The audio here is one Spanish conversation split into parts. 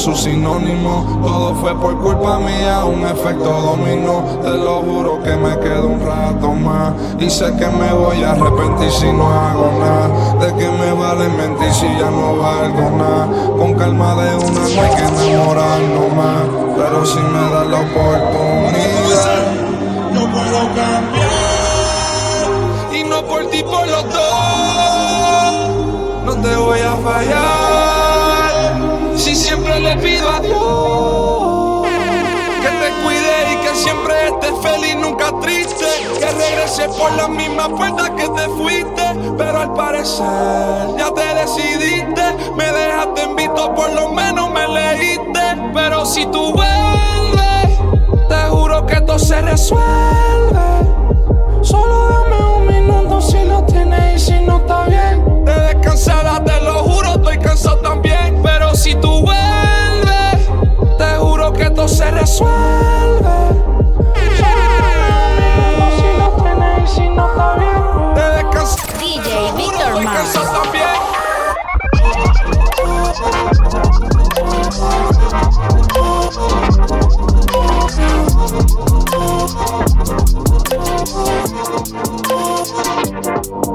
sus sinónimos. Todo fue por culpa mía, un efecto dominó. Te lo juro que me quedo un rato más. Y sé que me voy a arrepentir si no hago nada. De que me vale mentir si ya no valgo nada. Con calma de una no hay que enamorarnos más. Pero si me da la oportunidad, no puedo cambiar. y no por ti, por los dos. No te voy a fallar. Le pido a Dios que te cuide y que siempre estés feliz, nunca triste. Que regrese por la misma puerta que te fuiste. Pero al parecer ya te decidiste. Me dejaste en visto, por lo menos me leíste. Pero si tú vuelves, te juro que todo se resuelve. Solo dame un minuto si lo tienes y si no está bien. Te descansada, te lo resuelve. Si lo no está bien. Te DJ Víctor Más.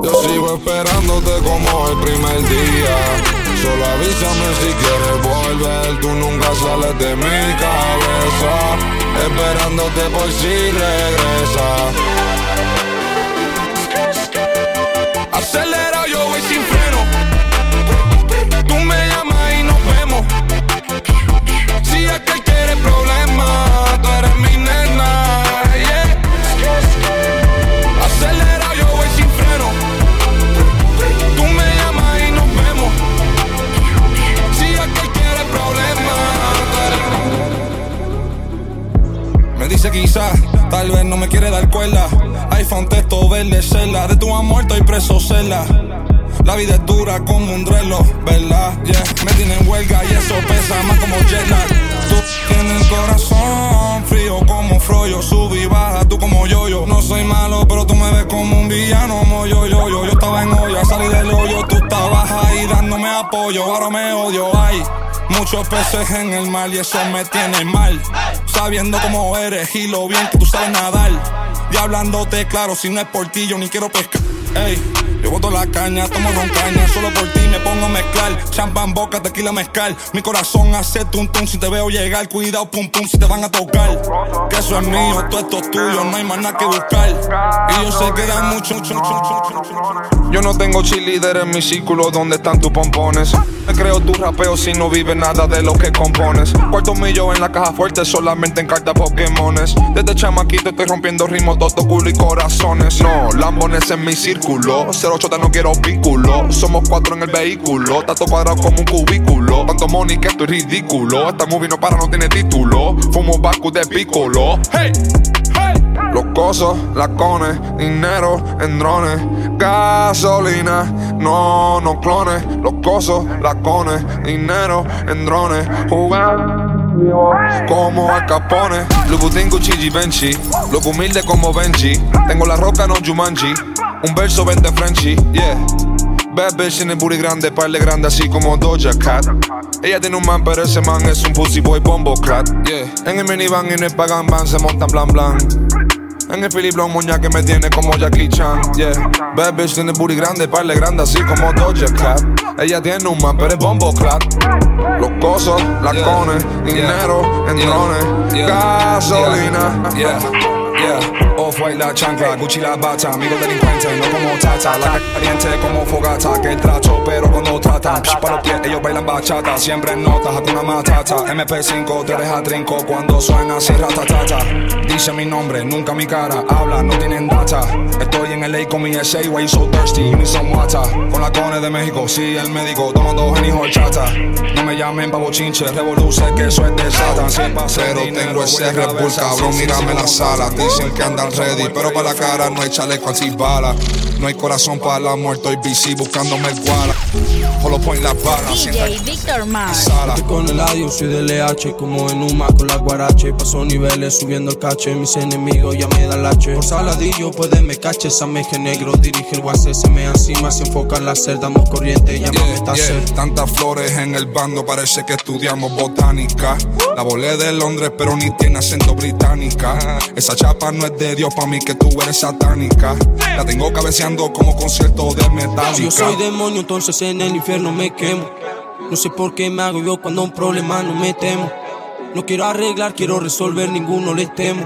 Yo sigo esperándote como el primer día. Solo avísame si quieres volver. Tú nunca sales de mi cabeza. Esperándote por si regresa. Dice quizás, tal vez no me quiere dar cuerda. iPhone texto verde, celda. De tu amor estoy preso, celda. La vida es dura como un drelo, ¿verdad? Yeah. Me tienen huelga y eso pesa más como jet. Tú tienes corazón frío como froyo. Sube y baja, tú como yo, yo. No soy malo, pero tú me ves como un villano, como yo, yo, yo. Yo estaba en olla, salí del hoyo. Estabas ahí dándome apoyo. Ahora me odio, ay. Muchos peces en el mar y eso me tiene mal. Sabiendo cómo eres y lo bien que tú sabes nadar. Y hablándote claro, si no es por ti, yo ni quiero pescar. Yo boto la caña, tomo roncaña, solo por ti me pongo a mezclar. Champán, boca, tequila, mezcal. Mi corazón hace tum tum si te veo llegar. Cuidado, pum pum, si te van a tocar. Que eso es mío, todo esto es tuyo, no hay más nada que buscar. Y yo sé que da mucho, mucho, mucho. Yo no tengo cheerleader en mi círculo, ¿dónde están tus pompones? Me creo tu rapeo si no vive nada de lo que compones. Cuarto millo en la caja fuerte, solamente en cartas Pokémones. Desde chamaquito estoy rompiendo ritmos, todo culo y corazones. No, lambones en mi círculo. 08 no quiero vínculo. Somos cuatro en el vehículo. Tato cuadrado como un cubículo. Tanto money que estoy ridículo. Esta movie no para, no tiene título. Fumo Baku de piccolo. Hey, hey. Los cosos, lacones, dinero en drones, gasolina, no, no clones. Los cosos, lacones, dinero en drones, jugando como Al Capone. Louboutin, Gucci, Givenchy, loco humilde como Benji. Tengo la roca, no Jumanji, un verso vende Frenchy, yeah. Bad bitch en el booty grande, parle grande así como Doja Cat. Ella tiene un man, pero ese man es un pussy boy bombo clat. Yeah. En el minivan y el pagan van se montan blan blan. En el Philip Long moña que me tiene como Jackie Chan, yeah. Bad bitch tiene booty grande, parle grande así como Doja Cat. Ella tiene un man, pero es bombo clat. Los cosos, lacones, dinero en drones, gasolina. Yeah, Off-white la chancla, Gucci la bata, amigo delincuente, no como tata. La caliente como fogata, que el tracho, pero cuando tratan, psh, pa' los pies, ellos bailan bachata. Siempre en notas, hakuna matata. MP5 te deja trinco cuando suena así ratatata. Dice mi nombre, nunca mi cara, habla, no tienen data. Estoy en LA con mi SA, why you so thirsty, give me some. Con la cone de México, sí, el médico, tomando Henny horchata. No me llamen pa' bochinche, revoluce, que eso es Satan. Si pasa Pero tengo ese Red Bull, cabrón, mírame la sala. Dicen que andan ready, pero para la cara no hay chaleco antibalas. No hay corazón para la muerte, estoy busy buscándome el guara. Solo point la bala, DJ Victor Mars. Estoy con el adiós, soy del LH, como en Uma con la guarache. Paso niveles subiendo el cache, mis enemigos ya me dan lache. Por saladillo puede me cache, meje negro, dirige el guase, se me encima, se enfoca en la celda, damos corriente, ya yeah, está yeah. Tantas flores en el bando, parece que estudiamos botánica. La volé de Londres, pero ni tiene acento británica. Esa chapa no es de Dios, pa' mí que tú eres satánica. La tengo como concierto de metal. Si yo soy demonio, entonces en el infierno me quemo. No sé por qué me hago yo cuando un problema no me temo. No quiero arreglar, quiero resolver, ninguno le temo.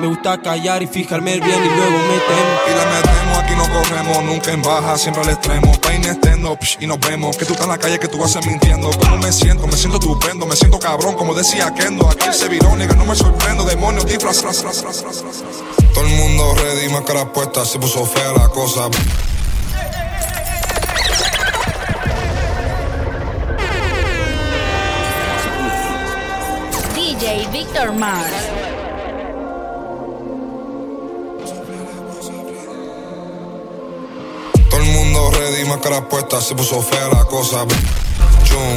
Me gusta callar y fijarme bien y luego me temo. Y la metemos, aquí no corremos, nunca en baja, siempre al extremo. Pain estendo, y nos vemos. Que tú estás en la calle, que tú vas a mintiendo. ¿Cómo me siento? Me siento estupendo, me siento cabrón, como decía Kendo. Aquí se viró, no me sorprendo. Demonios, disfraz, Todo el mundo ready, máscara puesta, se puso fea la cosa. DJ Victor Mars. Todo el mundo ready, máscara puesta, se puso fea la cosa.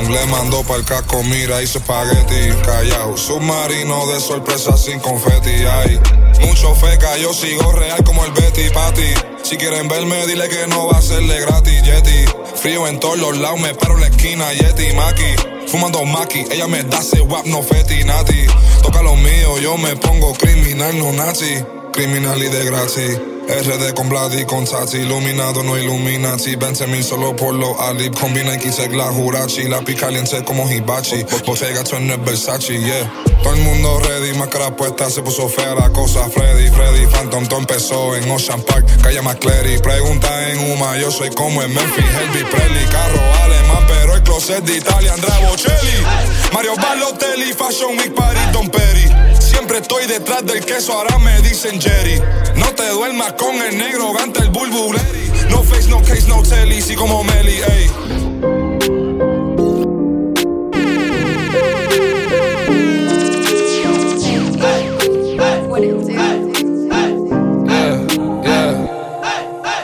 Le mandó para el casco, mira, hizo espagueti, callao. Submarino de sorpresa sin confeti, ay. Mucho feca, yo sigo real como el Betty Patty. Si quieren verme, dile que no va a serle gratis, Yeti. Frío en todos los lados, me paro en la esquina, Yeti, Maki. Fumando maki, ella me da ese wap, no feti, nati. Toca lo mío, yo me pongo criminal, no nazi. Criminal y de gratis. RD con Vlad con Tati, iluminado no Illuminati, 20 mil solo por los alip, combina y la jurachi, la pica caliente como hibachi, Bottega no es Versace, yeah. Todo el mundo ready, máscara puesta, se puso fea la cosa, Freddy, Freddy, Phantom, todo empezó en Ocean Park, calle McCleary, pregunta en Uma, yo soy como en Memphis, Elvis Presley, carro alemán, pero el closet de Italia, Andrea Bocelli, Mario Balotelli, Fashion Week, Paris, Don Perry, siempre estoy detrás del queso, ahora me dicen Jerry, no te duermas con el negro, ganta el bulbuleri. No face, no case, no telly, sí como Meli, ey.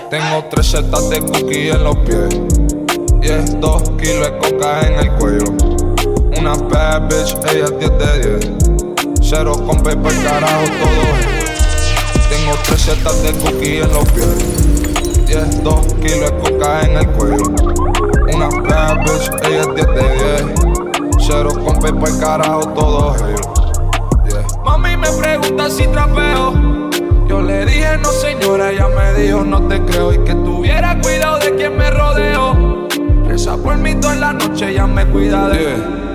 Tengo tres setas de cookie en los pies. Y dos kilos de coca en el cuello. Una bad bitch, ella es 10 de 10. Cero con paper, carajo, todo tengo tres setas de cookie en los pies. Diez, dos kilos de coca en el cuello. Una bad bitch, ella es 10 de 10. Cero con pepa y carajo, todo ellos. Mami me pregunta si trapeo. Yo le dije no señora, ella me dijo no te creo y que tuviera cuidado de quien me rodeo. Esa por mí toda la noche, ella me cuida de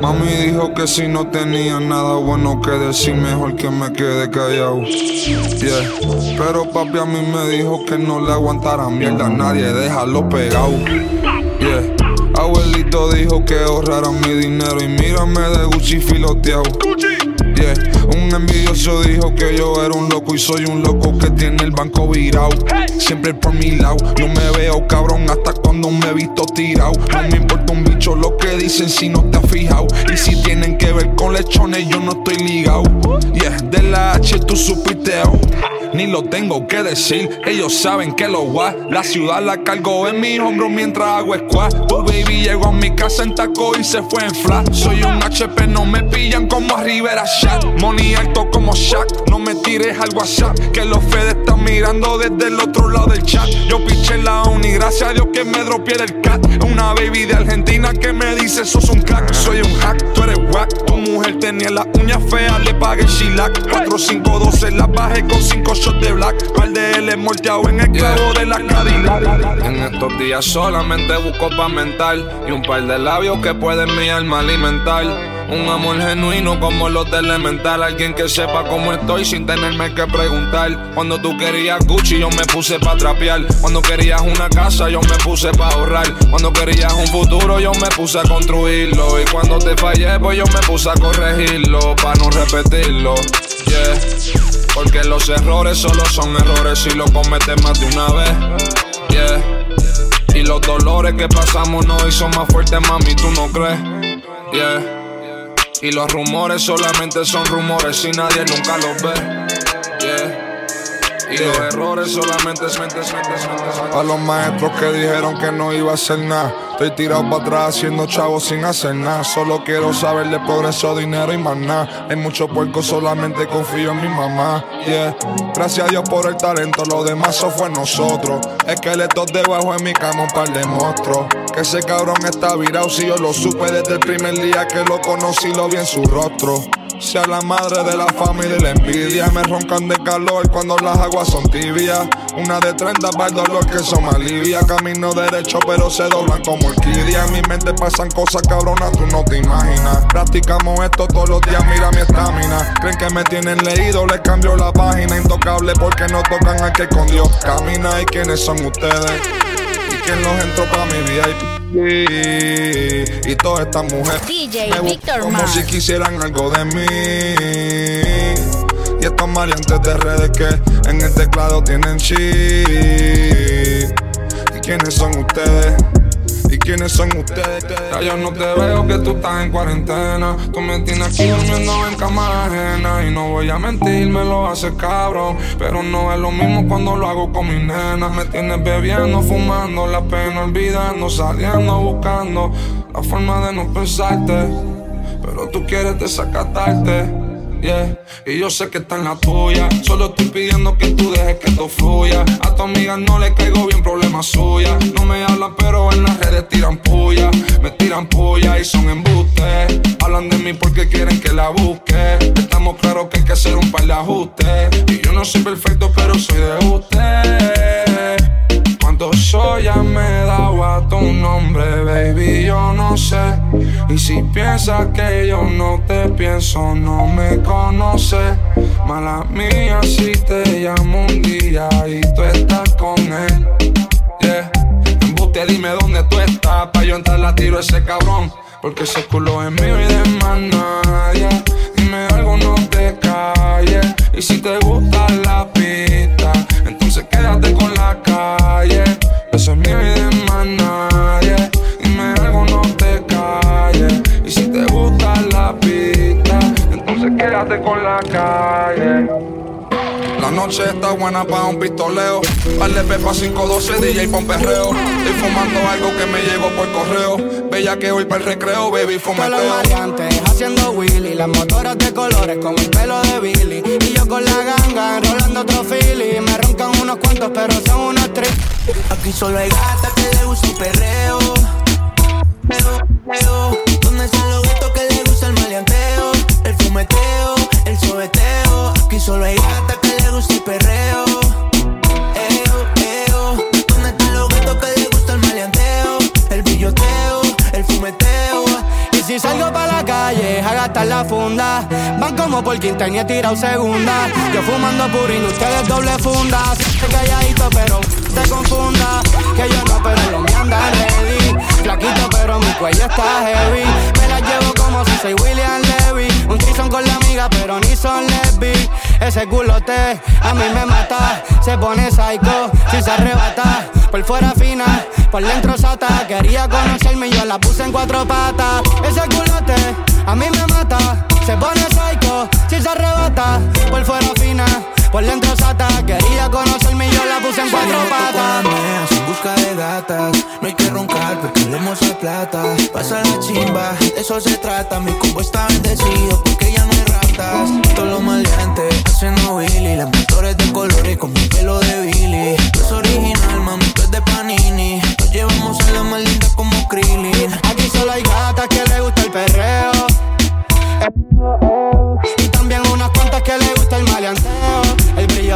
Mami dijo que si no tenía nada bueno que decir, mejor que me quede callado. Yeah. Pero papi a mí me dijo que no le aguantara mierda a nadie, déjalo pegado. Yeah. Abuelito dijo que ahorrara mi dinero y mírame de Gucci filoteado. Un envidioso dijo que yo era un loco y soy un loco que tiene el banco virado. Siempre por mi lado, yo me veo cabrón hasta cuando me he visto tirado. No me importa un bicho lo que dicen si no te has fijado. Y si tienen que ver con lechones, yo no estoy ligado. Yeah, de la H tú supiste ni lo tengo que decir. Ellos saben que lo guay. La ciudad la cargo en mi hombro mientras hago squad. Tu baby llegó a mi casa en taco y se fue en flash. Soy un HP, no me pillan como a Rivera Shack. Money alto como Shaq, no me tires al WhatsApp. Que los Fed están mirando desde el otro lado del chat. Yo piché la uni, gracias a Dios que me dropié el cat. Una baby de Argentina que me dice sos un crack. Soy un hack, tú eres wack. Tu mujer tenía las uñas feas, le pagué shilac. 4, 5, 12, la bajé con 5 de black. Par de L molteado en el de la. En estos días solamente busco pa' mental. Y un par de labios que pueden mi alma alimentar. Un amor genuino como los de Elemental. Alguien que sepa cómo estoy sin tenerme que preguntar. Cuando tú querías Gucci, yo me puse pa' trapear. Cuando querías una casa, yo me puse pa' ahorrar. Cuando querías un futuro, yo me puse a construirlo. Y cuando te fallé, pues yo me puse a corregirlo. Pa' no repetirlo. Yeah. Porque los errores solo son errores si lo cometes más de una vez. Yeah. Y los dolores que pasamos no hizo más fuertes, mami, tú no crees. Yeah. Y los rumores solamente son rumores si nadie nunca los ve. Yeah. Y los errores solamente es mente, A los maestros que dijeron que no iba a hacer nada. Estoy tirado para atrás haciendo chavos sin hacer nada. Solo quiero saber de progreso, dinero y más nada. Hay mucho puerco, solamente confío en mi mamá. Yeah. Gracias a Dios por el talento, lo demás eso fue nosotros. Esqueletos debajo en mi cama, un par de monstruos. Que ese cabrón está virado, si yo lo supe desde el primer día que lo conocí, lo vi en su rostro. Sea la madre de la fama y de la envidia. Me roncan de calor cuando las aguas son tibias. Una de 30 para el dolor que me alivia. Camino derecho, pero se doblan como orquídea. En mi mente pasan cosas cabronas, tú no te imaginas. Practicamos esto todos los días, mira mi estamina. Creen que me tienen leído, les cambio la página. Intocable porque no tocan a que con Dios camina. ¿Y quiénes son ustedes? ¿Y quién los entró para mi vida? Y todas estas mujeres DJ Victor como si quisieran algo de mí. Y estos maleantes de redes que en el teclado tienen chi. ¿Y quiénes son ustedes? ¿Y quiénes son ustedes? Ya yo no te veo que tú estás en cuarentena. Tú me tienes aquí durmiendo en cama ajena. Y no voy a mentir, me lo hace cabrón. Pero no es lo mismo cuando lo hago con mi nena. Me tienes bebiendo, fumando, la pena olvidando, saliendo, buscando la forma de no pensarte. Pero tú quieres desacatarte. Y yo sé que está en la tuya. Solo estoy pidiendo que tú dejes que esto fluya. A tu amiga no le caigo bien, problema suya. No me hablan, pero en las redes tiran puya. Me tiran puya y son embustes. Hablan de mí porque quieren que la busque. Estamos claros que hay que hacer un par de ajustes. Y yo no soy perfecto, pero soy de usted. Cuánto soy, ya me dado a tu nombre, baby, yo no sé. Y si piensas que yo no te pienso, no me conoces. Mala mía si te llamo un día y tú estás con él. Yeah. Embuste, dime dónde tú estás, pa' yo entrar la tiro ese cabrón. Porque ese culo es mío y de más nadie. Dime algo, no te calles. Y si te gusta la pista, entonces quédate con la calle. Eso es y de más nadie. Dime algo, no te calles. Y si te gusta la pista, entonces quédate con la calle. La noche está buena para un pistoleo. Vale pepa 512 DJ pa' un perreo. Estoy fumando algo que me llegó por correo. Bella que hoy para el recreo, baby, fumeteo. Los maleantes haciendo Willy. Las motoras de colores como el pelo de Billy. Y yo con la ganga enrolando otro philly. Me roncan unos Aquí solo hay gatas que le gusta el perreo. Pero, pero, ¿dónde están los gatos que le gusta el maleanteo? El fumeteo, el sobeteo. Aquí solo hay gatas que le gusta el perreo. Eo. ¿Dónde están los gatos que le gusta el maleanteo? El el fumeteo. Y si salgo pa' la calle a gastar la funda, van como por quinta y he tirado segunda. Yo fumando purín, ustedes doble funda. Siempre calladito, pero te confunda. Que yo no, pero lo me anda ready. Flaquito, pero mi cuello está heavy. Me la llevo como si soy William Levy. Un trison con la amiga, pero ni son lesbi. Ese culote a mí me mata. Se pone psycho si se arrebata. Por fuera fina, por dentro sata. Quería conocerme y yo la puse en cuatro patas. Ese culote a mí me mata. Se pone psycho si se arrebata. Por fuera fina, por dentro sata. Quería conocerme y yo la puse en cuatro patas. en busca de gatas. No hay que roncar porque leemos la plata. Pasa la chimba, de eso se trata. Mi combo está bendecido porque ya no hay ratas. Todos los maleantes haciendo Willy. Las motores de colores con mi pelo de Billy. No es original, mami, tú es de Panini. Nos llevamos a la más linda como Krillin. Aquí solo hay gatas que le gusta el perreo. Y también unas cuantas que le gusta el maleanteo, el brilloteo,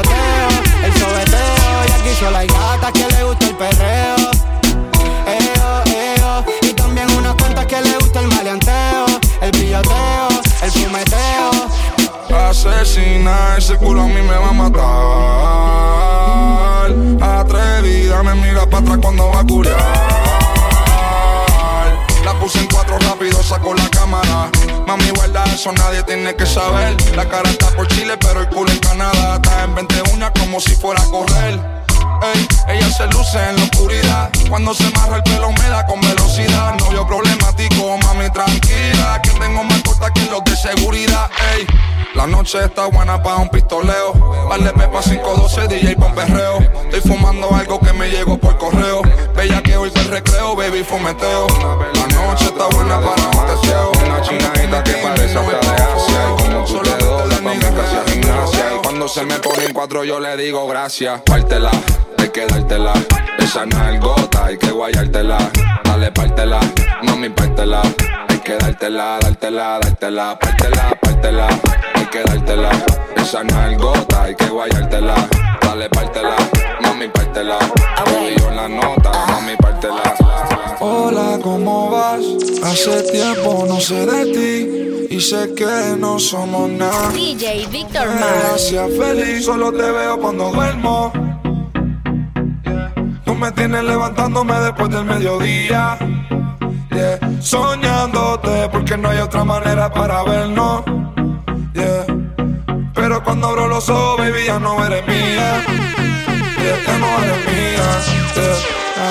Mami, guarda eso, nadie tiene que saber. La cara está por Chile, pero el culo en Canadá. Está en 20 uñas como si fuera a correr. Ey, ella se luce en la oscuridad. Cuando se marra el pelo me da con velocidad. Novio problemático, mami tranquila. Que tengo más corta que los de seguridad. Ey. La noche está buena para un pistoleo. Vale Pepa 512, DJ pa' perreo. Estoy fumando algo que me llegó por correo. Bella que hoy te recreo, baby, fumeteo. La noche está buena para un deseo. Una chinadita que parece hasta de Asia. Y como tú te doblas, pa' mi casa gimnasia. Y cuando se me ponen cuatro, yo le digo gracias. Pártela, hay que dártela. Esa nalgota, hay que guayártela. Dale, pártela, mami, pártela. Hay que dártela, dártela, dártela. Pártela, pártela, que dártela. Esa nalgota, hay que guayártela. Dale, pártela, mami, pártela. Baby, yo la nota, mami, pártela. Hola, ¿cómo vas? Hace tiempo no sé de ti y sé que no somos nada. DJ Víctor Mars. Gracias, feliz, solo te veo cuando duermo. Tú me tienes levantándome después del mediodía. Yeah. Soñándote porque no hay otra manera para vernos. Pero cuando abro los ojos, baby, ya no eres mía. Ya no eres mía.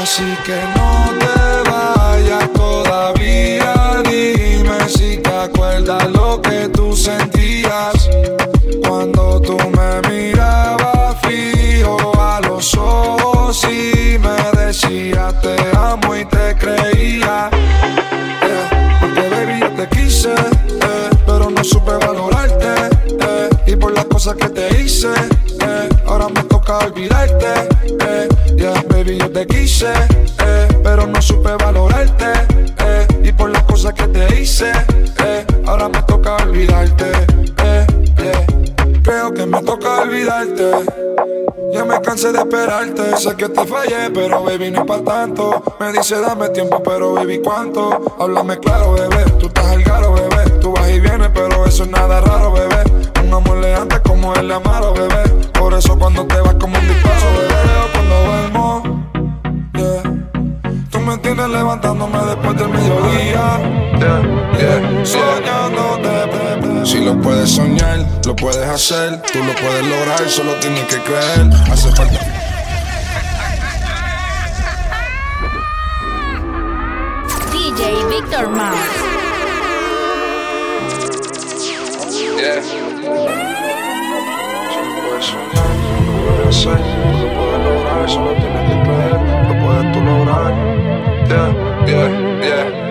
Así que no te vayas todavía. Dime si te acuerdas lo que tú sentías cuando tú me mirabas fijo a los ojos y me decías te amo y te creía. Yeah, Porque baby yo te quise, supe valorarte eh, y por las cosas que te hice, eh, ahora me toca olvidarte. eh, yeah, baby yo te quise, eh, pero no supe valorarte eh, y por las cosas que te hice, eh, ahora me toca olvidarte. Toca olvidarte. Ya me cansé de esperarte. Sé que te fallé, pero baby, no es pa' tanto. Me dice dame tiempo, pero baby, ¿cuánto? Háblame claro, bebé. Tú estás al garo, bebé. Tú vas y vienes, pero eso es nada raro, bebé. Un amor leante como el Amaro, bebé. Por eso cuando te vas como un disparo, bebé. O cuando duermo, yeah. Tú me tienes levantándome después del mediodía. Yeah, yeah, soñándote. Si lo puedes soñar, lo puedes hacer, tú lo puedes lograr, solo tienes que creer. Hace falta. DJ Víctor Mars. Yeah. Si lo puedes soñar, lo puedes hacer, lo puedes lograr, solo tienes que creer, lo puedes tú lograr. Yeah, yeah, yeah.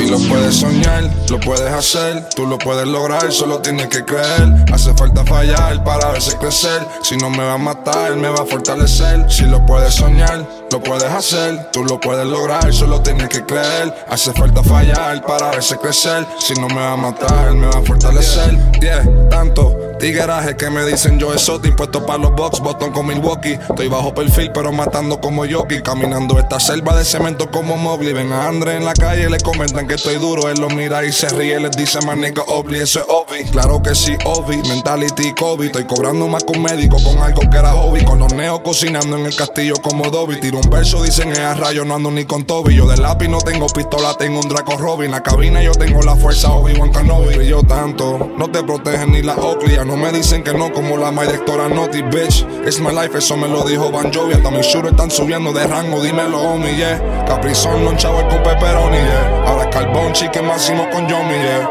Si lo puedes soñar, lo puedes hacer, tú lo puedes lograr, solo tienes que creer. Hace falta fallar para verse crecer. Si no me va a matar, me va a fortalecer. Si lo puedes soñar, lo puedes hacer, tú lo puedes lograr, solo tienes que creer. Hace falta fallar para verse crecer. Si no me va a matar, me va a fortalecer. Yeah, tanto. Tigueraje que me dicen yo eso, impuesto para los box, botón con Milwaukee. Estoy bajo perfil, pero matando como Yoki. Caminando esta selva de cemento como Mowgli. Ven a Andre en la calle, le comentan que estoy duro. Él lo mira y se ríe, les dice man nigga obli, eso es obvi. Claro que sí, obvi, mentality COVID. Estoy cobrando más que un médico con algo que era hobby. Con los neos cocinando en el castillo como Dobby. Tiro un verso, dicen es a rayo, no ando ni con Toby. Yo de lápiz no tengo pistola, tengo un Draco Robin. En la cabina yo tengo la fuerza Obi-Wan Kenobi. Yo tanto, no te protegen ni la Oakley. No me dicen que no como la directora Naughty, bitch. It's my life, eso me lo dijo Van Jovi. Hasta mis shooters están subiendo de rango, dímelo, homie, yeah. Caprizón, non chavo con pepperoni, yeah. Ahora carbón, chique máximo con Yomi, yeah.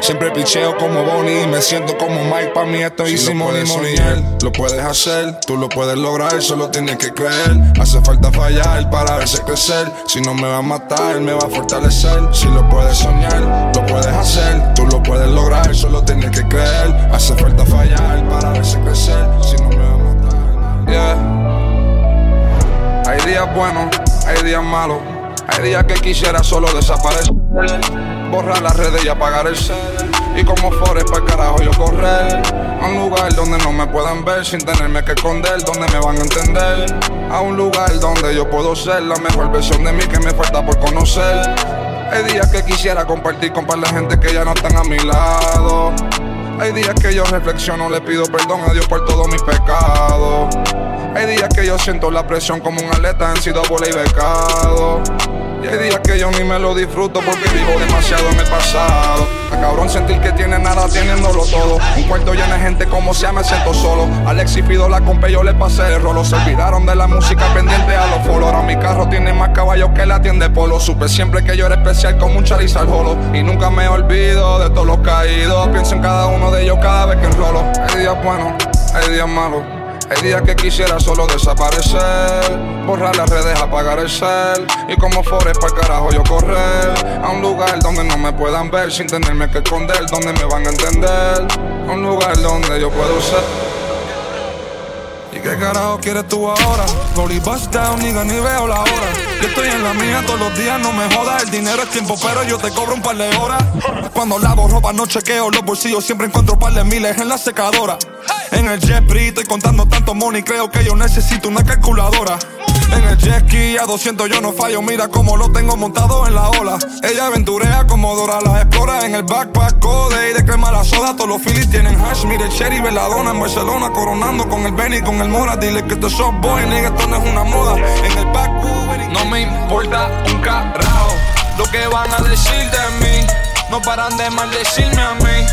Siempre picheo como Bonnie y me siento como Mike. Pa' mí esto es money, money, yeah. Lo puedes hacer, tú lo puedes lograr, solo tienes que creer. Hace falta fallar para verse crecer. Si no me va a matar, me va a fortalecer. Si lo puedes soñar, lo puedes hacer, puedes lograr, solo tienes que creer. Hace falta fallar para verse crecer. Si no me va a matar, Yeah. Hay días buenos, hay días malos. Hay días que quisiera solo desaparecer. Borrar las redes y apagar el cel. Y como Forrest para carajo yo correr. A un lugar donde no me puedan ver sin tenerme que esconder. Donde me van a entender. A un lugar donde yo puedo ser la mejor versión de mí que me falta por conocer. Hay días que quisiera compartir con par de gente que ya no están a mi lado. Hay días que yo reflexiono, le pido perdón a Dios por todos mis pecados. Hay días que yo siento la presión como un atleta en sido y becado. Y hay días que yo ni me lo disfruto porque vivo demasiado en el pasado. A cabrón sentir que tiene nada teniéndolo todo. Un cuarto lleno de gente como sea me siento solo. Alex y pido la compa yo le pasé el rolo. Se olvidaron de la música pendiente a los folos. Ahora mi carro tiene más caballos que la tienda de polo. Supe siempre que yo era especial como un Charizard Holo. Y nunca me olvido de todos los caídos. Pienso en cada uno de ellos cada vez que enrolo. Hay días buenos, hay días malos. Hay días que quisiera solo desaparecer, borrar las redes, apagar el cel y como Forest para carajo yo correr a un lugar donde no me puedan ver sin tenerme que esconder, donde me van a entender, a un lugar donde yo puedo ser. ¿Y qué carajo quieres tú ahora? Rolly bust down, nigga, ni veo la hora. Yo estoy en la mía todos los días, no me jodas. El dinero es tiempo, pero yo te cobro un par de horas. Cuando lavo ropa, no chequeo los bolsillos, siempre encuentro un par de miles en la secadora. En el jet estoy contando tanto money, creo que yo necesito una calculadora. En el jet ski a 200 yo no fallo, mira cómo lo tengo montado en la ola. Ella aventurea como Dora la explora en el backpack code y de crema la soda. Todos los Phillies tienen hash, mire Cherry, Veladona en Barcelona, coronando con el Benny, con el Mora. Dile que esto soft boy, nigga, esto no es una moda. En el back no me importa un carajo lo que van a decir de mí. No paran de maldecirme a mí.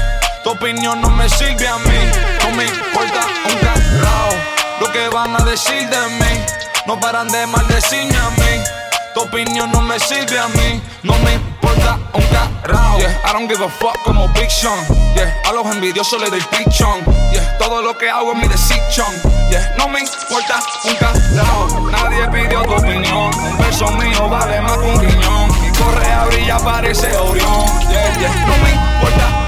Tu opinión no me sirve a mí. No me importa un carajo lo que van a decir de mí. No paran de maldecirme a mí. Tu opinión no me sirve a mí. No me importa un carajo. Yeah, I don't give a fuck como Big Sean. Yeah, a los envidiosos les doy pichón. Yeah, todo lo que hago es mi decisión. Yeah, no me importa un carajo. Nadie pidió tu opinión. Un beso mío vale más que un riñón. Mi correa brilla, parece Orión. Yeah, yeah, no me importa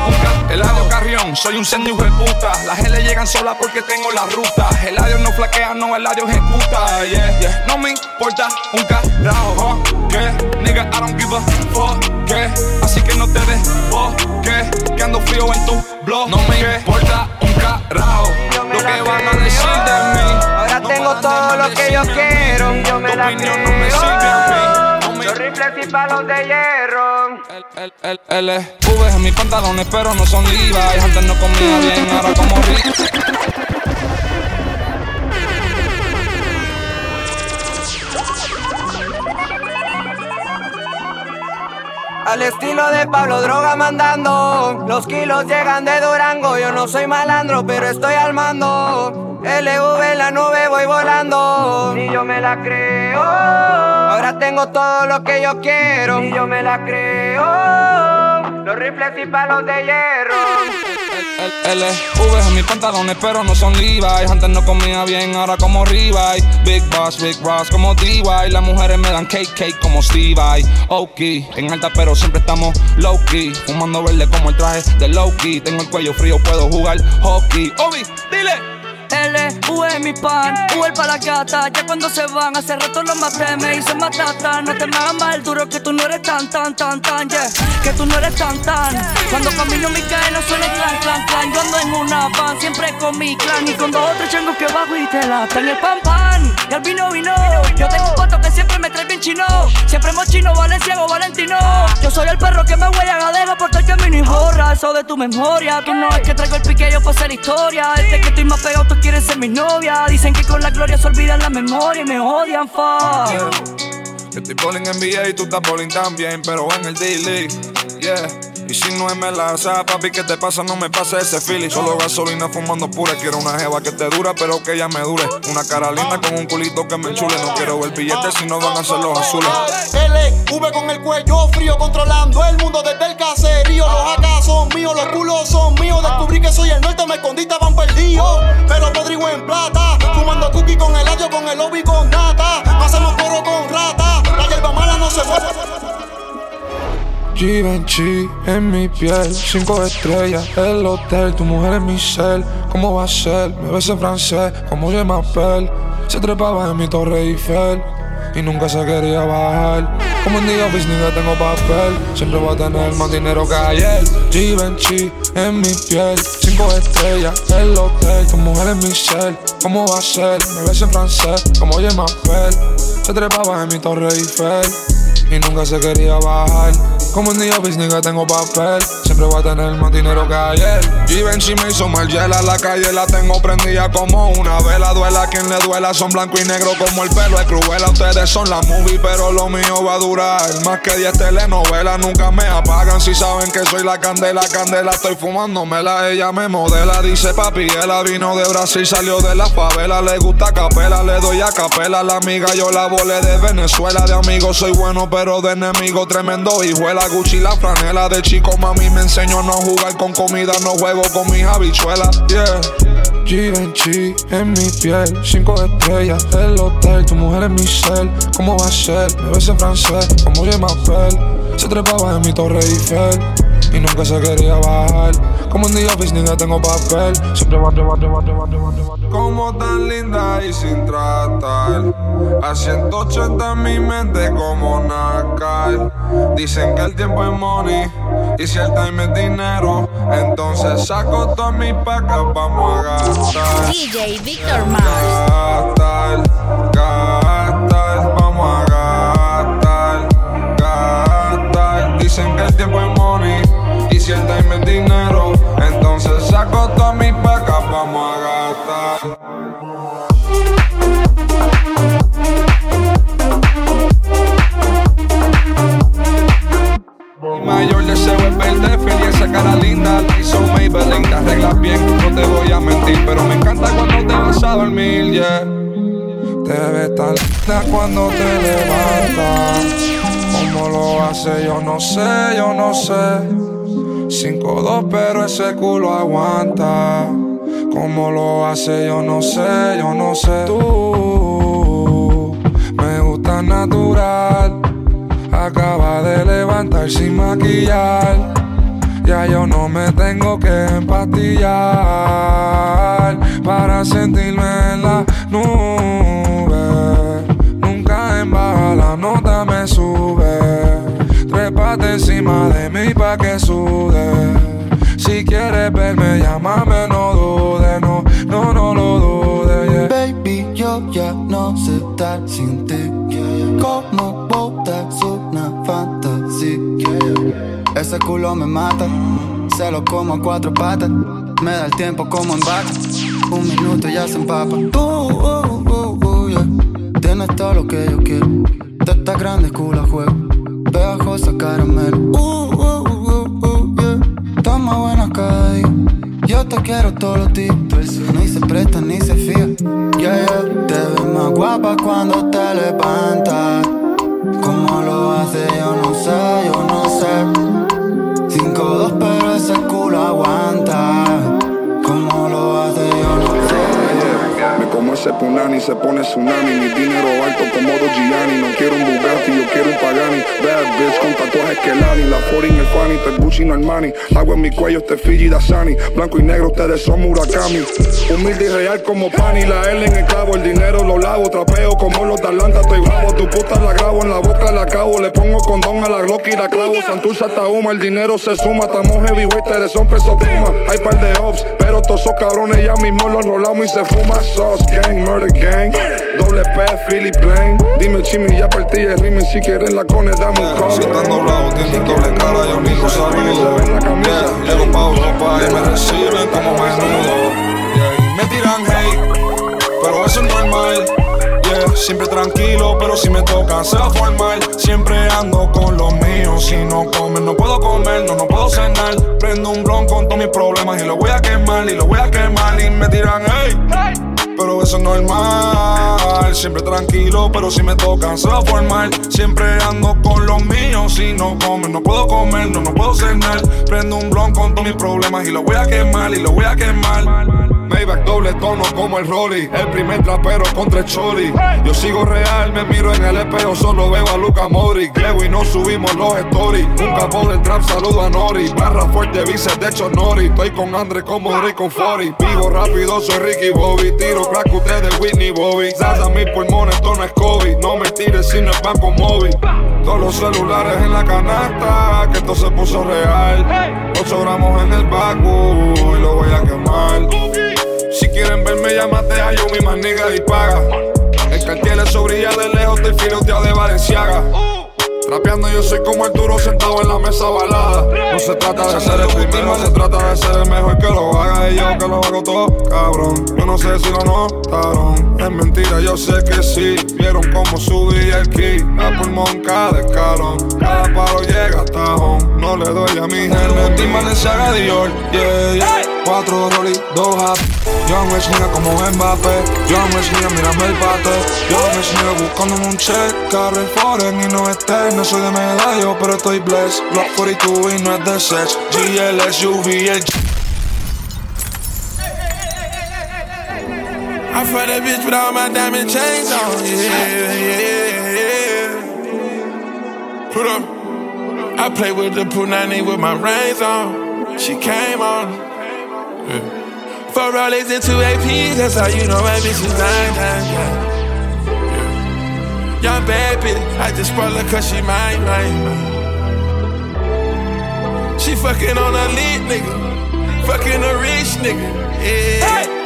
Eladio Carrión, soy un sendo hijo de puta. Las G le llegan sola porque tengo la ruta. Eladio no flaquea, no, Eladio ejecuta. Yeah, yeah, no me importa un carajo. Que, nigga, I don't give a fuck. Que, así que no te des que, que ando frío en tu blog. No me importa un carajo. Lo que van a decir de mí. Ahora tengo todo lo que yo quiero. Yo me la opinión no me sirve a mí. Los rifles y palos de hierro. El, el, el, el V en mis pantalones, pero no son Levi's. Antes no comía bien, ahora como rico. Al estilo de Pablo Droga mandando. Los kilos llegan de Durango. Yo no soy malandro pero estoy al mando. LV en la nube voy volando. Ni yo me la creo. Ahora tengo todo lo que yo quiero. Ni yo me la creo. Los rifles y palos de hierro LV en mis pantalones, pero no son Levi's. Antes no comía bien, ahora como Revive. Big Boss, Big Ross como DY. Las mujeres me dan cake, cake como Steve I. Ok, en alta, pero siempre estamos low key. Fumando verde como el traje de Loki. Tengo el cuello frío, puedo jugar hockey. Obi, dile. L, U es mi pan, U el para la gata. Ya cuando se van, hace rato los maté, me hice matata. No te me hagas mal duro que tú no eres tan, tan, tan, tan, yeah. Que tú no eres tan, tan. Cuando camino mi cadena suena clan, clan, clan. Yo ando en una pan, siempre con mi clan. Y con dos otros changos que bajo y te latan. El pan, pan, y el vino, vino. Yo tengo un pato que siempre me trae bien chino. Siempre mochino, valenciago, valentino. Yo soy el perro que me huele a gadega por el camino y borra eso de tu memoria. Tú no es que traigo el piquillo para hacer historia. Este que estoy más pegado, quieren ser mi novia. Dicen que con la gloria se olvidan la memoria y me odian, fuck. Yo estoy bowling en NBA y tú estás bowling también, pero en el daily, yeah. Si no es melaza, papi, ¿qué te pasa? No me pasa ese feeling. Solo gasolina fumando pura. Quiero una jeva que te dura, pero que ella me dure. Una cara linda con un culito que me enchule. No quiero ver billetes si no van a ser los azules. L, V con el cuello frío, controlando el mundo desde el caserío. Los acá son míos, los culos son míos. Descubrí que soy el norte, me escondí, estaban perdidos. Pero Rodrigo en plata, fumando cookie con el ayo, con el lobby con nata. Hacemos coro con rata, la hierba mala no se fue. Givenchy en mi piel, cinco estrellas, el hotel, tu mujer es mi cel. ¿Cómo va a ser? Me ves en francés, como je m'appelle. Se trepaba en mi torre Eiffel y nunca se quería bajar. Como en Office, ni tengo papel. Siempre voy a tener más dinero que ayer. Givenchy en mi piel, cinco estrellas, el hotel, tu mujer es mi cel. ¿Cómo va a ser? Me ves en francés, como je m'appelle. Se trepaba en mi torre Eiffel y nunca se quería bajar. Como un día business que tengo papel. Siempre voy a tener más dinero que ayer. Givenchy me hizo mal a la calle la tengo prendida como una vela. Duela quien le duela, son blanco y negro como el pelo es cruela. Ustedes son la movie, pero lo mío va a durar. Más que 10 telenovelas, nunca me apagan. Si saben que soy la candela, candela, estoy fumándomela. Ella me modela, dice papi, ella vino de Brasil, salió de la favela. Le gusta capela, le doy a capela. La amiga yo la volé de Venezuela. De amigo soy bueno, pero de enemigo tremendo hijuela. Gucci la franela de chico, mami me enseñó no jugar con comida, no juego con mis habichuelas. Yeah. Givenchy en mi piel, cinco estrellas, el hotel, tu mujer es mi cel. ¿Cómo va a ser? Me ves en francés, como J. Mapel. Se trepaba en mi torre Eiffel y nunca se quería bajar. Como un día office nigga tengo papel. Siempre bate, bate, bate, bate, bate, bate. Como tan linda y sin tratar. A 180 en mi mente como Nakal. Dicen que el tiempo es money. Y si el time es dinero, entonces saco todas mis pacas, vamos a gastar. DJ Victor Mars. Gastar, gastar, y el time es dinero, entonces saco todas mis pacas, vamos a gastar. Mi mayor deseo es verte feliz, esa cara linda, la hizo Maybelline, te arreglas bien, no te voy a mentir, pero me encanta cuando te vas a dormir, yeah. Te ves tan linda cuando te levantas, cómo lo hace yo no sé, yo no sé. 5-2 pero ese culo aguanta, cómo lo hace yo no sé, yo no sé. Tú me gusta natural. Acaba de levantar sin maquillar. Ya yo no me tengo que empastillar para sentirme en la nube. Nunca en baja la nota me sube. Trépate encima de mí pa' que sude. Si quieres verme, llámame, no dudes, no, no, no lo dudes. yeah. Baby, yo ya no sé estar sin ti. Como botas una fantasía. Ese culo me mata, se lo como a cuatro patas. Me da el tiempo como en vaca. Un minuto ya se empapa. Uh, uh, uh, tienes todo lo que yo quiero. Teta grande, culo juego. Pegajosa caramelo. Uh, uh, uh, uh, yeah. Está más buena cada. Yo te quiero todos los días. Ni se presta ni se fía. Yeah. Te ves más guapa cuando te levantas. Cómo lo hace, yo no sé, yo ese punani, se pone tsunami. Mi dinero alto como Gianni. No quiero un Bugatti, yo quiero un Pagani. Bad bitch con tatuajes que Lani. La 40 en el Fanny, te Gucci no Armani Agua en mi cuello, este Fiji Dasani Blanco y negro, ustedes son Murakami Humilde y real como Pani. La L en el clavo, el dinero lo lavo. Trapeo como los de Atlanta, estoy bravo. Tu puta la grabo, en la boca la acabo. Le pongo condón a la Glock y la clavo. Santurce hasta Uma, el dinero se suma. Estamos heavyweight, ustedes son peso pluma Hay par de ops, pero todos esos cabrones. Ya mismo los rolamos y se fuma. Sauce gang, murder gang Doble P, Philip Blaine Dime chimi, ya partí el rimen Si quieren la cone, dame un call Si están doblados, tienen doble cara Yo mismo saludo yeah, Llego pa' Europa y me reciben como menudo yeah, y Me tiran hate, pero eso es normal Yeah, siempre tranquilo, pero si me tocan se va a formar. Siempre ando con los míos. Si no comen, no puedo comer, no, no puedo cenar. Prendo un blon con todos mis problemas y lo voy a quemar, y lo voy a quemar. Y me tiran, hey, pero eso es normal. Siempre tranquilo, pero si me tocan se va a formar. Siempre ando con los míos. Si no comen, no puedo comer, no, no puedo cenar. Prendo un blon con todos mis problemas y lo voy a quemar, y lo voy a quemar. Maybach doble tono como el Rolly. El primer trapero contra el Chori. Yo sigo real, me miro en el espejo Solo veo a Luca Modric. Lego y no subimos los stories. Nunca por el trap, saludo a Nori. Barra fuerte, bíceps de Nori. Estoy con Andre como Rick con Fori. Vivo rápido, soy Ricky Bobby. Tiro crack, ustedes Whitney Bobby. Zaza mis pulmones, esto no es COVID. No me tires si no es banco móvil Todos los celulares en la canasta Que esto se puso real. 8 gramos en el baco Y lo voy a quemar si quieren verme, llámate a yo, mi maniga y paga. El cartier eso brilla de lejos, del filoteado de Valenciaga. Rapeando yo soy como el duro sentado en la mesa balada. No se trata de ser el primero, se trata de ser el mejor que lo haga y yo que lo hago todo, cabrón. Yo no sé si lo notaron, es mentira, yo sé que sí. Vieron cómo subí el ki, a pulmón cada escalón. Cada palo llega hasta home, no le doy a mi gente. Team Valenciaga Dior, yeah, yeah. Cuatro rollies, dos hap. Yo me como Mbappé. Yo me mírame el bate. Yo me buscándome un check. Foreign y no soy de medallo, pero estoy blessed. Block 42 y no es de sex. GLS, I fuck that bitch with all my diamond chains on. Yeah, yeah, yeah. Put up. I play with the punani with my reins on. She came on. Yeah. Four rollies and two APs, that's how you know my bitch is nine, nine, yeah. Young bad bitch, I just spoil her cause she mine, mine, mine. She fucking on a lit nigga, fucking a rich nigga.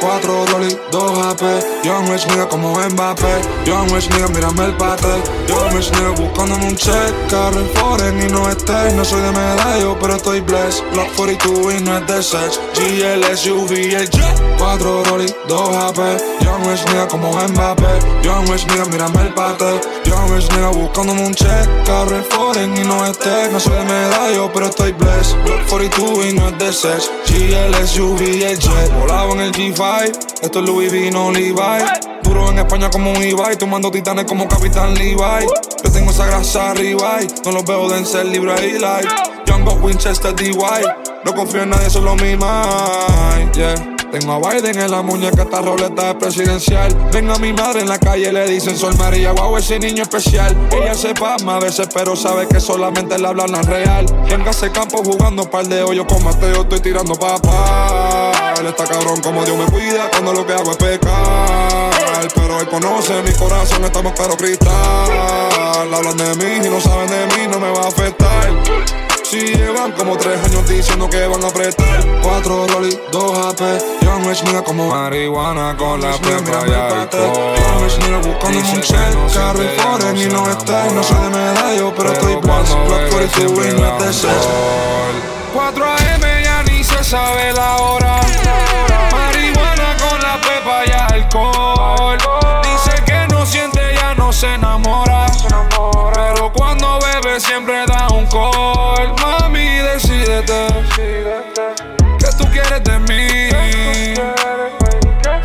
Cuatro dolly, dos AP. Young Rich nigga como Mbappé. Young Rich nigga, mírame el pate. Young Rich nigga buscándome un check. Carro foreign y no estés. No soy de medallo, pero estoy blessed. Block 42 y no es de sex. GLS, UV, el jet. Cuatro dolly, dos AP. Young Rich nigga como Mbappé. Young Rich nigga, mírame el pate. Young Rich nigga buscándome un check. Carro foreign y no estés. No soy de medallo, pero estoy blessed. Block 42 y no es de sex. GLS, UV, el jet volado en el G5. Esto es Louis V, no Levi. Duro en España como un Ibai. Tomando titanes como Capitán Levi. Yo tengo esa grasa arriba. No los veo de ser libre y live. Young Winchester DY. No confío en nadie, solo mi mind. Yeah. Tengo a Biden en la muñeca, esta roleta es presidencial. Vengo a mi madre en la calle, le dicen Sol María, wow, ese niño especial. Ella se pasma a veces, pero sabe que solamente le hablan la real. Venga ese campo jugando par de hoyos con Mateo, estoy tirando papá. Él está cabrón como Dios me cuida cuando lo que hago es pecar. Pero él conoce mi corazón, estamos claro cristal. Hablan de mí y no saben de mí, no me va a afectar. Si llevan como tres años diciendo que van a apretar. Cuatro rollies, dos AP Young Rich nigga como marihuana con la pepa y alcohol. Young Rich nigga buscando un check. Carry foreign y no está No soy de medallo pero estoy blessed Black 42 y no es de sex 4 AM ya ni se sabe la hora. Marihuana con la pepa y alcohol. Dice que no siente, ya no se enamora. Pero cuando bebe siempre da un Mami, ¿Qué tú quieres de mí?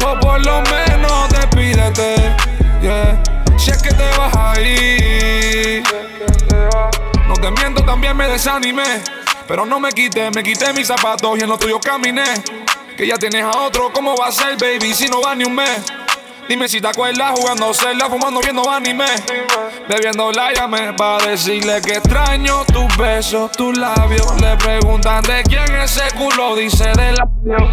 O por lo menos despídete. Si es que te vas a ir No te miento, también me desanimé Pero no me quité, me quité mis zapatos Y en lo tuyo caminé Que ya tienes a otro, ¿cómo va a ser, baby? Si no va ni un mes Dime si te acuerdas jugando celda, fumando, viendo anime. Bebiendo la llamé para decirle que extraño tus besos, tus labios. Le preguntan de quién es ese culo, dice de labio.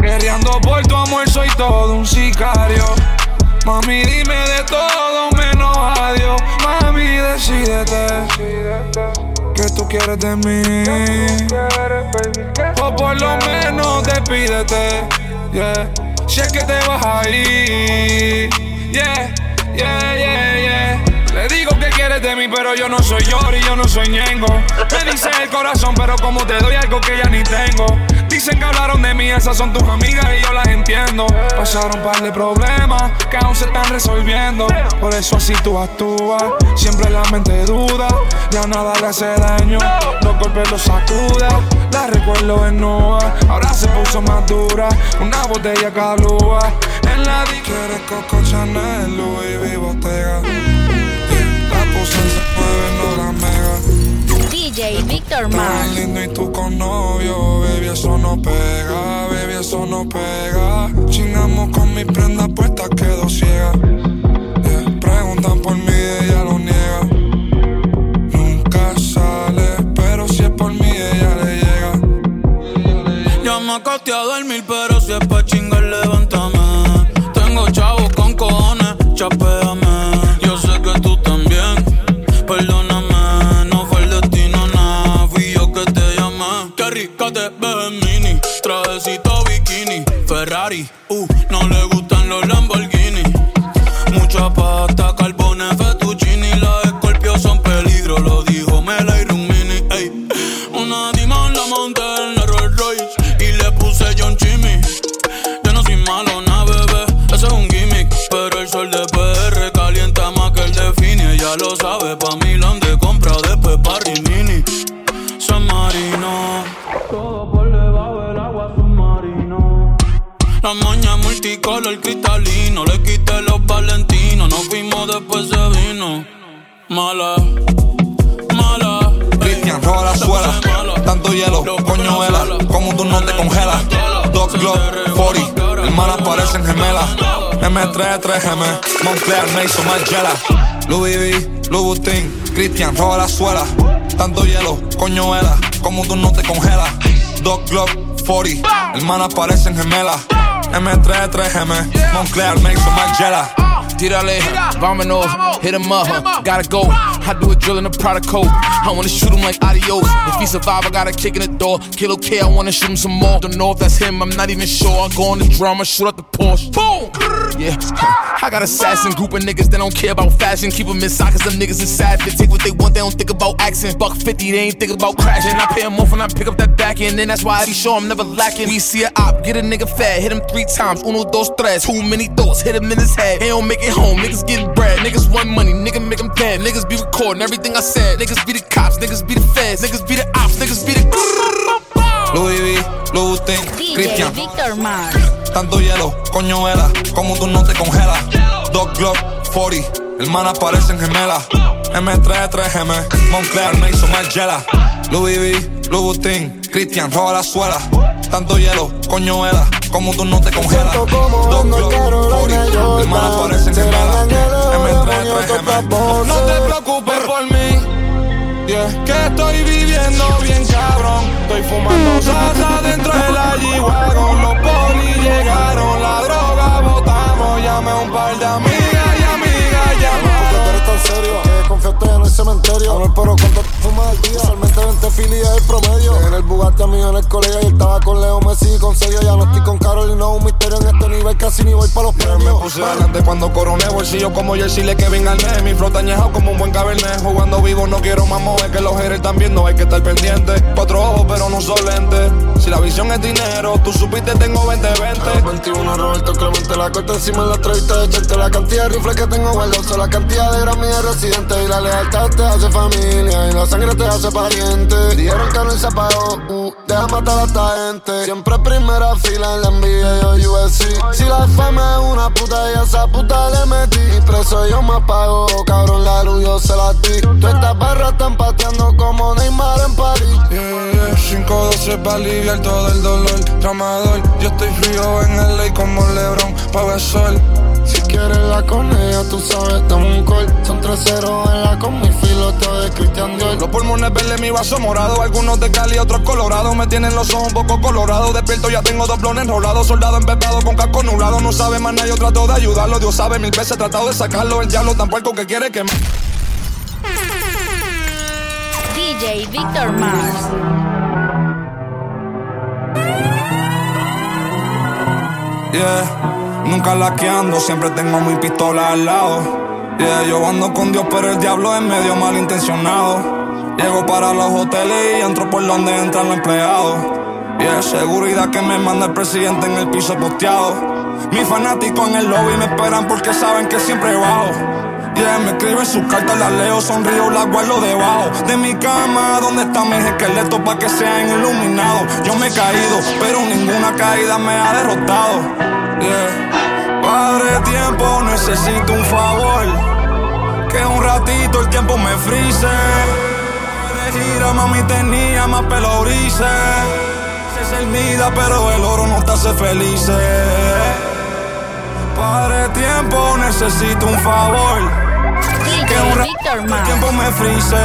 Guerreando por tu amor, soy todo un sicario. Mami, dime de todo menos adiós. Mami, decídete. ¿Qué tú quieres de mí? O por lo menos despídete. Yeah. Si es que te vas a ir, yeah, yeah, yeah, yeah. Le digo que quieres de mí, pero yo no soy Yori, yo no soy Ñengo. Me dice el corazón, pero como te doy algo que ya ni tengo. Dicen que hablaron de mí, esas son tus amigas y yo las entiendo. Pasaron un par de problemas que aún se están resolviendo. Por eso así tú actúas, siempre la mente duda. Ya nada le hace daño, los golpes los sacuda. La recuerdo en nua, ahora se puso más dura. Una botella calúa. En la di quieres Coco Chanel, Louis V, Bottega. La puse 9, no la mega. DJ Víctor Más. lindo y tú con novio, baby, eso no pega, baby, eso no pega. Chingamos con mi prenda puesta, quedo ciega. Yeah, Preguntan por mí, ella lo niega. Nunca sale, pero si es por mí, ella le llega. Ya me acosté a dormir, pero si es Ferrari, Tanto hielo, coño vela. Como tú no te congelas. Dos Glock, 40. Hermanas parecen gemelas. M3, 3M. Montclair, Mason, Margiela. Louis V, Louboutin. Cristian, roba la suela. Tanto hielo, coño vela. Como tú no te congelas. Dos Glock, 40. Hermanas parecen gemelas. M3, 3M. Montclair, Mason, Margiela. Tírale, vámonos, hit him up, huh? gotta go. I do a drill in the product code. I wanna shoot him like adios. If he survive, I got a kick in the door. Kilo K, I wanna shoot him some more. Don't know if that's him, I'm not even sure. I go on the drama, shoot up the Porsche. Boom! Yeah, I got assassin group of niggas that don't care about fashion. Keep them inside, cause them niggas inside. They take what they want, they don't think about accent. Buck 50, they ain't think about crashing. I pay them off when I pick up that back end, and that's why I be sure I'm never lacking. We see a op, get a nigga fat, hit him three times. Uno, dos, tres. Too many thoughts, hit him in his head. He don't make it home, niggas getting bread. Niggas want money, nigga make them dead. Niggas be recording everything I said. Niggas be the cops, niggas be the feds. Niggas be the ops, niggas be the. Louis V, Louboutin, DJ Cristian. Victor Mars. Tanto hielo, coño vela, como tú no te congelas. Dos Glock, 40, hermanas parecen gemelas. M3, 3M, Montclair, Mason, Margiela. Louis V, Louboutin, Cristian, roba la suela. Tanto hielo, coño vela, como tú no te congelas. Dos Glock, 40, hermanas parecen gemelas. M3, 3M. No te preocupes por mí. Yeah, que estoy viviendo bien cabrón. Estoy fumando salsa dentro de la G-Wagon. Los polis llegaron, la droga botamos. Llamé a un par de amigas y amigas ¿Por qué tú llamaron. eres tan serio? Que confiaste en el cementerio. Amor, pero cuando fumas al día, usualmente 20 filis es el promedio. En el Bugatti a mí en el colegio. Y estaba con Leo Messi y con Sergio. Ya no estoy con Carol y no un misterio en este nivel. Casi ni voy para los Me premios. puse adelante cuando coroné bolsillo como Jersey le que venga Mi flota añejado como un buen cabernet. Jugando vivo no quiero más mover que los haters están viendo Hay que estar pendiente. Cuatro ojos pero no son lentes Si la visión es dinero Tú supiste tengo 20-20 21 Roberto Clemente la corta encima en la entrevista. De echarte la cantidad de rifles que tengo guardados la cantidad de Grammy de residente y la lealtad te hace familia y la sangre te hace pariente dijeron que no se apagó uh, deja matar a esta gente. Siempre primera fila en la NBA y UFC si la fama es una puta y a esa puta le metí. Y preso yo me apago cabrón la luz yo se la di. Todas estas barras están pateando como Neymar en París. Yeah, 512 para aliviar todo el dolor. Tramador, yo estoy frío en el ley como Lebron Pa' sol Si quieres la con ella, tú sabes, dame un call. Son tres ceros en la con mi filoto de Cristian Dior. Los pulmones verdes, mi vaso morado Algunos de Cali, otros colorados Me tienen los ojos un poco colorados Despierto, ya tengo dos blones enrolados Soldado empepado con casco nublado No sabe más nada, yo trato de ayudarlo Dios sabe, mil veces he tratado de sacarlo El diablo tan puerco que quiere que me... DJ Victor Mars. Yeah, nunca laqueando, siempre tengo mi pistola al lado. Yeah, yo ando con Dios, pero el diablo es medio malintencionado. Llego para los hoteles y entro por donde entran los empleados. Yeah, seguridad que me manda el presidente en el piso posteado. Mis fanáticos en el lobby me esperan porque saben que siempre bajo. Yeah, me escriben sus cartas, las leo, sonrío, las guardo debajo de mi cama, donde están mis esqueletos para que sean iluminados. Yo me he caído, pero ninguna caída me ha derrotado. Yeah. Padre tiempo, necesito un favor. Que un ratito el tiempo me frise. De gira, mami, tenía más pelo grises. Se es mida, pero el oro no te hace felices. Padre tiempo, necesito un favor. Que un ratito el tiempo me frise.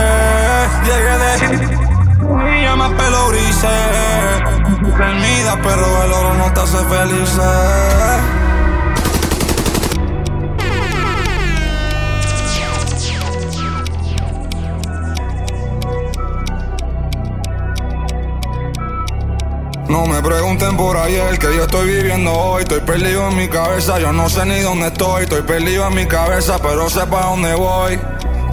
Llegué de tenía más pelo grises. Se mida, pero el oro no te hace felices. No me pregunten por ayer que yo estoy viviendo hoy. Estoy perdido en mi cabeza, yo no sé ni dónde estoy. Estoy perdido en mi cabeza, pero sé pa' dónde voy.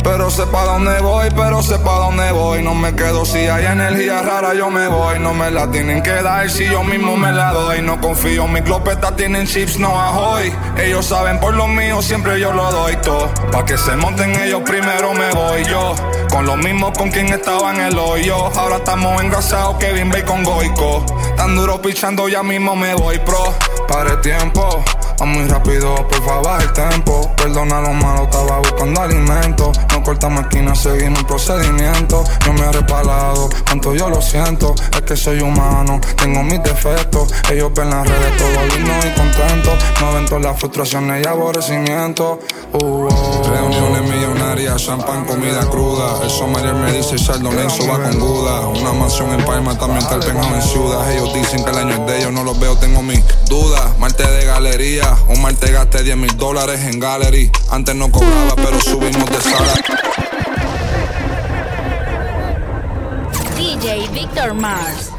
Pero sé pa' dónde voy, pero sé pa' dónde voy. No me quedo si hay energía rara, yo me voy. No me la tienen que dar si yo mismo me la doy. No confío, mis glopetas tienen chips, no ahoy. Ellos saben por lo mío, siempre yo lo doy todo. Pa' que se monten ellos primero me voy yo. Con lo mismo con quien estaba en el hoyo. Ahora estamos engrasados, Kevin Bacon Goico. Tan duro pichando, ya mismo me voy pro. Pare tiempo, Muy rápido, por favor, el tempo. Perdona lo malo, estaba buscando alimento. No cortamos esquina, seguimos un procedimiento. No me he repalado, cuanto yo lo siento. Es que soy humano, tengo mis defectos. Ellos ven las redes todo lindo y contento. No ven todas las frustraciones y aborrecimiento. Uh, oh. Reuniones millonarias, champán, comida cruda. El sommelier me dice Chardonnay, va con Guda. Una mansión en Palma, también el en ciudad. Ellos dicen que el año es de ellos, no los veo, tengo mis dudas. Marte de galería, un martes gasté 10 mil dólares en gallery. Antes no cobraba, pero subimos de sala. DJ Victor Mars.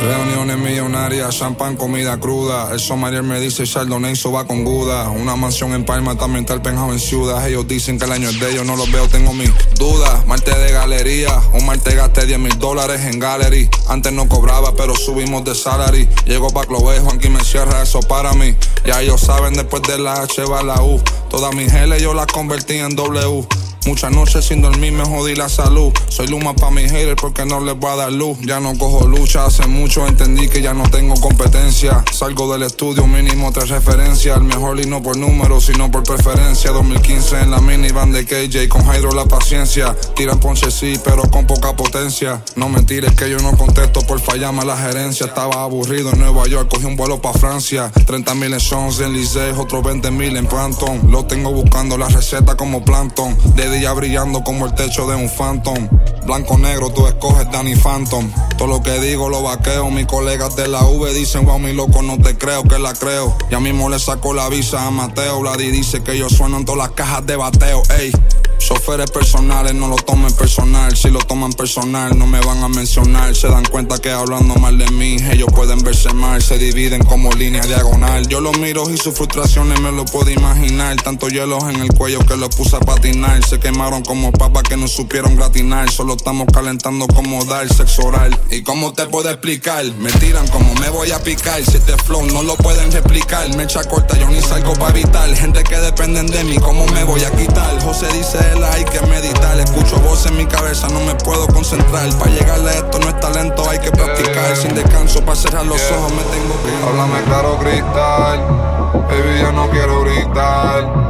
Reuniones millonarias, champán, comida cruda. El sommelier me dice Chardonnay, va con Guda. Una mansión en Palma, también está el penthouse en Ciudad. Ellos dicen que el año es de ellos, no los veo, tengo mis dudas. Marte de galería, un martes gasté 10 mil dólares en gallery. Antes no cobraba, pero subimos de salary. Llego pa' Clove, Juanqui me cierra eso para mí. Ya ellos saben, después de la H va la U. Todas mis L yo las convertí en W. Muchas noches sin dormir me jodí la salud. Soy luma pa' mis haters porque no les voy a dar luz. Ya no cojo lucha, hace mucho entendí que ya no tengo competencia. Salgo del estudio mínimo tres referencias. El mejor y no por número, sino por preferencia. 2015 en la minivan de KJ con Hydro la paciencia. Tiran ponche sí, pero con poca potencia. No mentires que yo no contesto por fallarme a la gerencia. Estaba aburrido en Nueva York, cogí un vuelo pa' Francia. 30 mil en Sons en Licey, otros 20 mil en Planton. Lo tengo buscando la receta como Planton día brillando como el techo de un phantom. Blanco negro, tú escoges Danny Phantom. Todo lo que digo lo vaqueo. Mis colegas de la V dicen, wow, mi loco, no te creo que la creo. Ya mismo le saco la visa a Mateo. Vladi dice que yo sueno en todas las cajas de bateo. Ey. Choferes personales no lo tomen personal. Si lo toman personal, no me van a mencionar. Se dan cuenta que hablando mal de mí, ellos pueden verse mal. Se dividen como línea diagonal. Yo los miro y sus frustraciones me lo puedo imaginar. Tanto hielos en el cuello que los puse a patinar. Quemaron como papas que no supieron gratinar. Solo estamos calentando como dar sexo oral. ¿Y cómo te puedo explicar? Me tiran como me voy a picar. Si este flow no lo pueden replicar. Me echa corta, yo ni salgo para evitar. Gente que dependen de mí, ¿cómo me voy a quitar? José dice hay que meditar. Escucho voz en mi cabeza, no me puedo concentrar. Para llegarle a esto no es talento, hay que practicar. Sin descanso, para cerrar los ojos me tengo que. Háblame claro, cristal. Baby, yo no quiero gritar.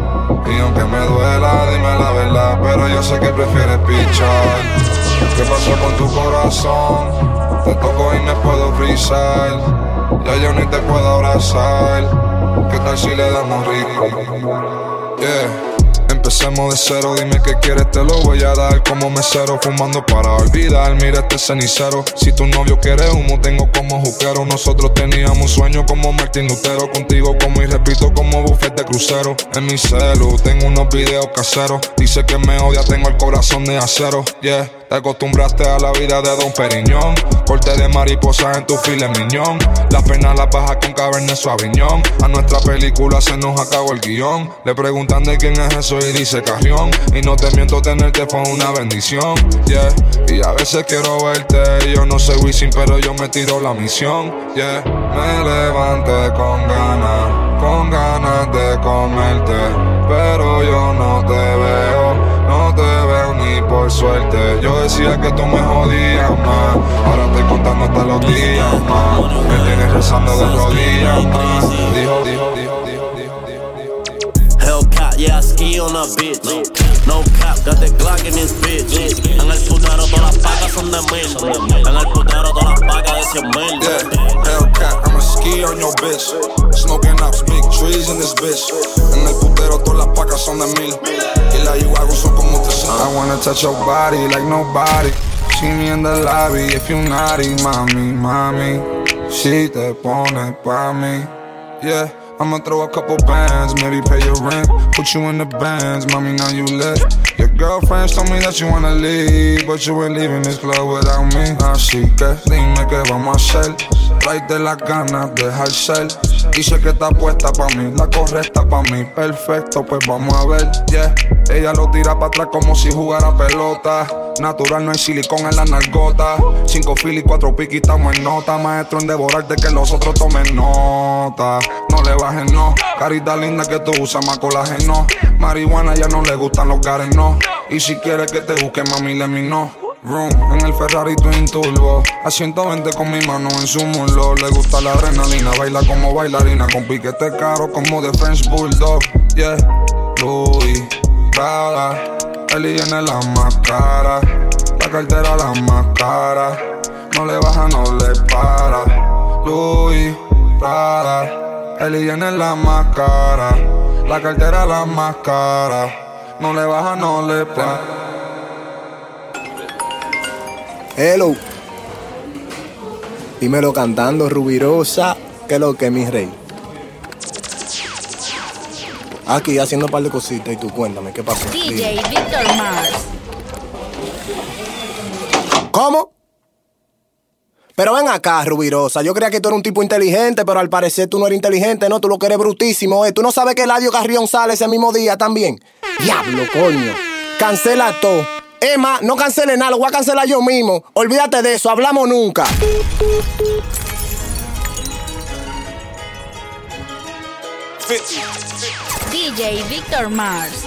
Aunque me duela, dime la verdad. Pero yo sé que prefieres pichar. ¿Qué pasó con tu corazón? Te toco y me puedo frisar. Ya yo ni te puedo abrazar. ¿Qué tal si le damos rico? Yeah. Empecemos de cero, dime qué quieres, te lo voy a dar como mesero, fumando para olvidar. Mira este cenicero. Si tu novio quiere humo, tengo como juquero. Nosotros teníamos sueños como Martín Lutero. Contigo como y repito como buffet de crucero. En mi celu tengo unos videos caseros. Dice que me odia, tengo el corazón de acero. Yeah. Te acostumbraste a la vida de Don Periñón. Corte de mariposa en tu file miñón. Las penas las bajas con cabernet suaviñón. A nuestra película se nos acabó el guion. Le preguntan de quién es eso y dice Carrión. Y no te miento, tenerte fue una bendición. Yeah. Y a veces quiero verte. Yo no soy Wisin, pero yo me tiro la misión. Yeah. Me levanté con ganas, con ganas de comerte. Pero yo no te veo, no te veo por suerte. Yo decía que tú me jodías más. Ahora estoy contando hasta los días más. Me tienes rezando de rodillas más. Dijo, dijo, dijo, dijo, dijo, dijo. Hellcat, yeah, I ski on a bitch. No cap, got the Glock in this bitch. En el putero todas las pacas son de mil. En el putero todas las pacas de cien mil. Yeah, Hellcat, I'ma ski on your bitch. Smoking ups, big trees in this bitch. En el putero todas las pacas son de mil. Y la hago son como I wanna touch your body like nobody. See me in the lobby if you naughty, mommy, mommy. Si te pone pa' mí, yeah. I'ma throw a couple bands, maybe pay your rent. Put you in the bands, mommy, now you lit. Your girlfriends told me that you wanna leave, but you ain't leaving this club without me. Así que dime qué vamos a hacer. Tráete las ganas, deja el cel. Dice que está puesta pa' mí, la correcta pa' mí. Perfecto, pues vamos a ver, yeah. Ella lo tira para atrás como si jugara pelota. Natural, no hay silicón en la nargota. Cinco fil y cuatro piqui, estamos en nota. Maestro en devorarte que los otros tomen nota. No le bajes, no. Carita linda que tú usas más colágeno. Marihuana ya no le gustan los gares, no. Y si quieres que te busque, mami, le mi no. Room en el Ferrari Twin Turbo. A 120 con mi mano en su muslo. Le gusta la adrenalina, baila como bailarina. Con piquete caro como de French Bulldog. Yeah, Louis, Prada. Eli en la más cara. La cartera la más cara. No le baja, no le para. Louis, Prada. Eli en la más cara. La cartera la más cara. No le baja, no le para. Hello. Dímelo cantando, Rubirosa. ¿Qué es lo que, mi rey? Aquí haciendo un par de cositas y tú cuéntame, ¿qué pasó? DJ Victor Mars. ¿Cómo? Pero ven acá, Rubirosa. Yo creía que tú eras un tipo inteligente, pero al parecer tú no eres inteligente, ¿no? Tú lo que eres brutísimo, ¿eh? Tú no sabes que Eladio Carrión sale ese mismo día también. Diablo, coño. Cancela todo. Emma, no cancele nada, lo voy a cancelar yo mismo. Olvídate de eso, hablamos nunca. DJ Victor Mars.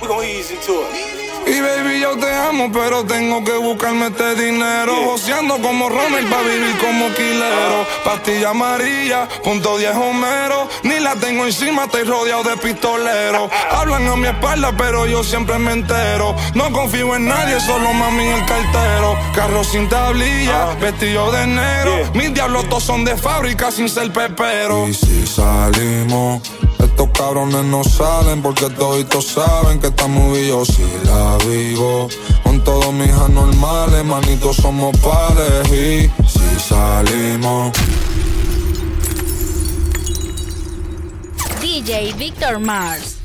We gonna ease into it. Y baby, yo te amo, pero tengo que buscarme este dinero. Joseando como Rommel pa' vivir como quilero. Pastilla amarilla, punto 10 Homero. Ni la tengo encima, estoy rodeado de pistoleros. Hablan a mi espalda, pero yo siempre me entero. No confío en nadie, solo mami en el cartero. Carro sin tablilla, vestido de negro. Mis diablos todos son de fábrica sin ser pepero. Y si salimos, estos cabrones no salen porque toditos saben que estamos y yo la vivo. Con todos mis anormales, manitos somos pares y si salimos. DJ Victor Mars.